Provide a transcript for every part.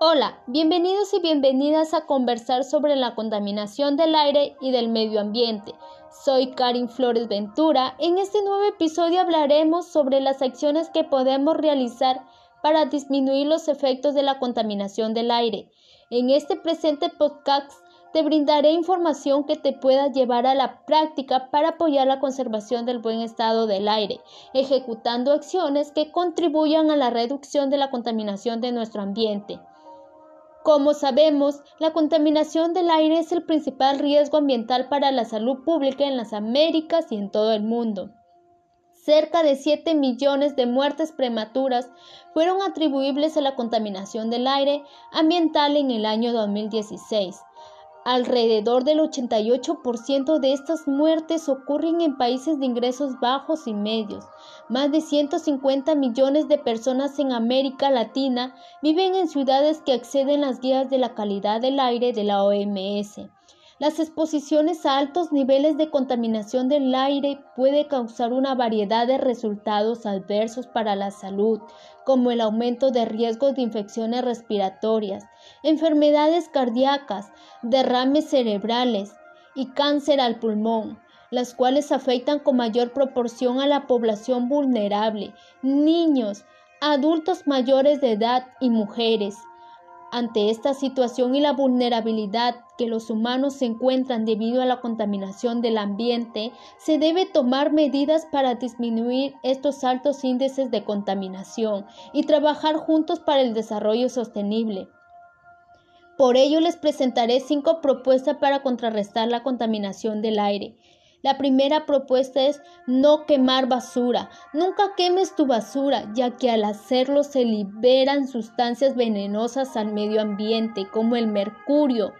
Hola, bienvenidos y bienvenidas a conversar sobre la contaminación del aire y del medio ambiente. Soy Karin Flores Ventura. En este nuevo episodio hablaremos sobre las acciones que podemos realizar para disminuir los efectos de la contaminación del aire. En este presente podcast te brindaré información que te pueda llevar a la práctica para apoyar la conservación del buen estado del aire, ejecutando acciones que contribuyan a la reducción de la contaminación de nuestro ambiente. Como sabemos, la contaminación del aire es el principal riesgo ambiental para la salud pública en las Américas y en todo el mundo. Cerca de 7 millones de muertes prematuras fueron atribuibles a la contaminación del aire ambiental en el año 2016. Alrededor del 88% de estas muertes ocurren en países de ingresos bajos y medios. Más de 150 millones de personas en América Latina viven en ciudades que acceden a las guías de la calidad del aire de la OMS. Las exposiciones a altos niveles de contaminación del aire puede causar una variedad de resultados adversos para la salud, como el aumento de riesgos de infecciones respiratorias, enfermedades cardíacas, derrames cerebrales y cáncer al pulmón, las cuales afectan con mayor proporción a la población vulnerable, niños, adultos mayores de edad y mujeres. Ante esta situación y la vulnerabilidad que los humanos se encuentran debido a la contaminación del ambiente, se debe tomar medidas para disminuir estos altos índices de contaminación y trabajar juntos para el desarrollo sostenible. Por ello les presentaré cinco propuestas para contrarrestar la contaminación del aire. La primera propuesta es no quemar basura. Nunca quemes tu basura, ya que al hacerlo se liberan sustancias venenosas al medio ambiente, como el mercurio,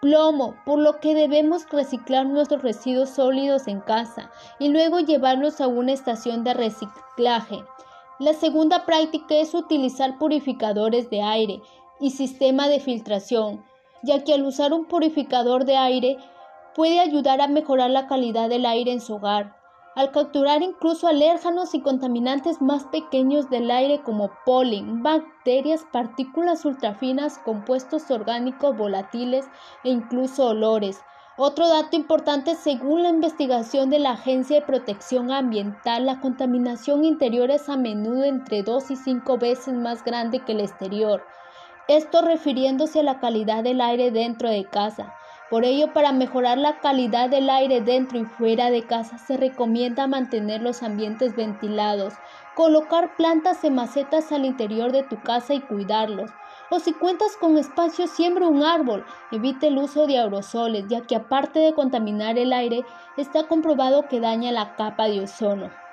plomo, por lo que debemos reciclar nuestros residuos sólidos en casa y luego llevarlos a una estación de reciclaje. La segunda práctica es utilizar purificadores de aire y sistema de filtración, ya que al usar un purificador de aire puede ayudar a mejorar la calidad del aire en su hogar, al capturar incluso alérgenos y contaminantes más pequeños del aire como polen, bacterias, partículas ultrafinas, compuestos orgánicos volátiles e incluso olores. Otro dato importante, según la investigación de la Agencia de Protección Ambiental, la contaminación interior es a menudo entre 2 y 5 veces más grande que el exterior. Esto refiriéndose a la calidad del aire dentro de casa. Por ello, para mejorar la calidad del aire dentro y fuera de casa, se recomienda mantener los ambientes ventilados, colocar plantas en macetas al interior de tu casa y cuidarlos. O si cuentas con espacio, siembra un árbol. Evite el uso de aerosoles, ya que aparte de contaminar el aire, está comprobado que daña la capa de ozono.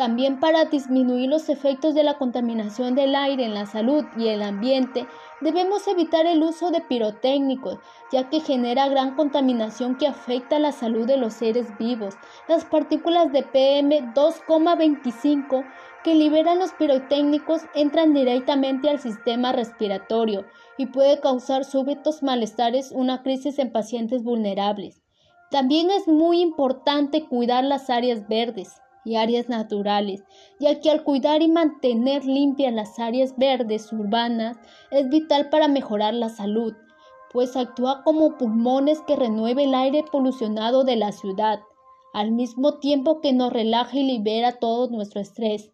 También para disminuir los efectos de la contaminación del aire en la salud y el ambiente, debemos evitar el uso de pirotécnicos, ya que genera gran contaminación que afecta la salud de los seres vivos. Las partículas de PM 2,25 que liberan los pirotécnicos entran directamente al sistema respiratorio y puede causar súbitos malestares, una crisis en pacientes vulnerables. También es muy importante cuidar las áreas verdes y áreas naturales, ya que al cuidar y mantener limpias las áreas verdes urbanas es vital para mejorar la salud, pues actúa como pulmones que renueve el aire polucionado de la ciudad, al mismo tiempo que nos relaja y libera todo nuestro estrés.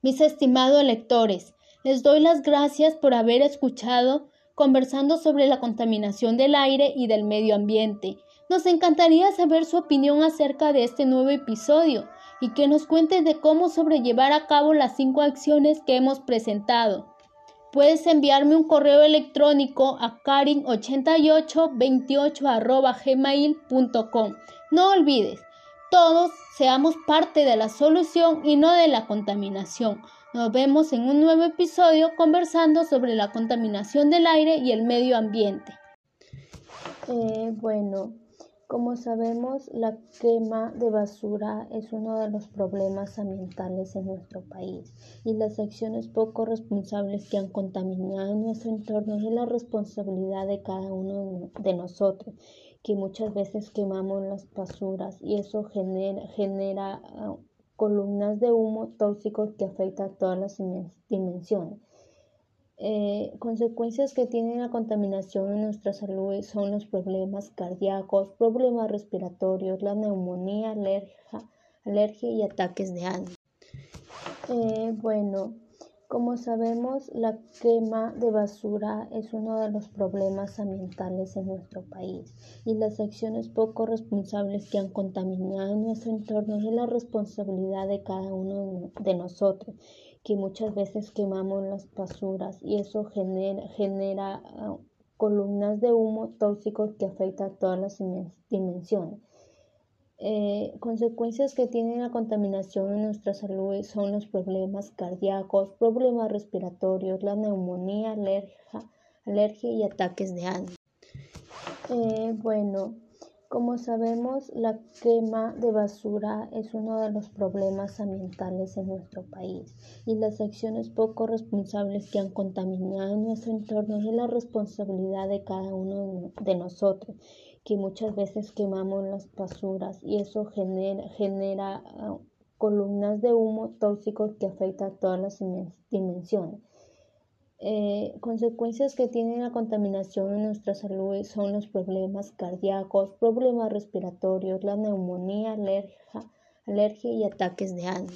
Mis estimados lectores, les doy las gracias por haber escuchado conversando sobre la contaminación del aire y del medio ambiente. Nos encantaría saber su opinión acerca de este nuevo episodio y que nos cuente de cómo sobrellevar a cabo las cinco acciones que hemos presentado. Puedes enviarme un correo electrónico a karin8828.gmail.com. No olvides, todos seamos parte de la solución y no de la contaminación. Nos vemos en un nuevo episodio conversando sobre la contaminación del aire y el medio ambiente. Eh, bueno, como sabemos, la quema de basura es uno de los problemas ambientales en nuestro país y las acciones poco responsables que han contaminado nuestro entorno es la responsabilidad de cada uno de nosotros, que muchas veces quemamos las basuras y eso genera, genera uh, columnas de humo tóxicos que afectan a todas las dimensiones. Eh, consecuencias que tiene la contaminación en nuestra salud son los problemas cardíacos, problemas respiratorios, la neumonía, alergia, alergia y ataques de asma. Eh, bueno, como sabemos, la quema de basura es uno de los problemas ambientales en nuestro país y las acciones poco responsables que han contaminado nuestro entorno es la responsabilidad de cada uno de nosotros, que muchas veces quemamos las basuras y eso genera, genera ah, columnas de humo tóxicos que afectan a todas las dimensiones. Eh, consecuencias que tiene la contaminación en nuestra salud son los problemas cardíacos, problemas respiratorios, la neumonía, alergia, alergia y ataques de asma. Eh, bueno, como sabemos, la quema de basura es uno de los problemas ambientales en nuestro país y las acciones poco responsables que han contaminado nuestro entorno es la responsabilidad de cada uno de nosotros que muchas veces quemamos las basuras y eso genera, ah, columnas de humo tóxicos que afectan a todas las dimensiones. Eh, consecuencias que tiene la contaminación en nuestra salud son los problemas cardíacos, problemas respiratorios, la neumonía, alergia, alergia y ataques de asma.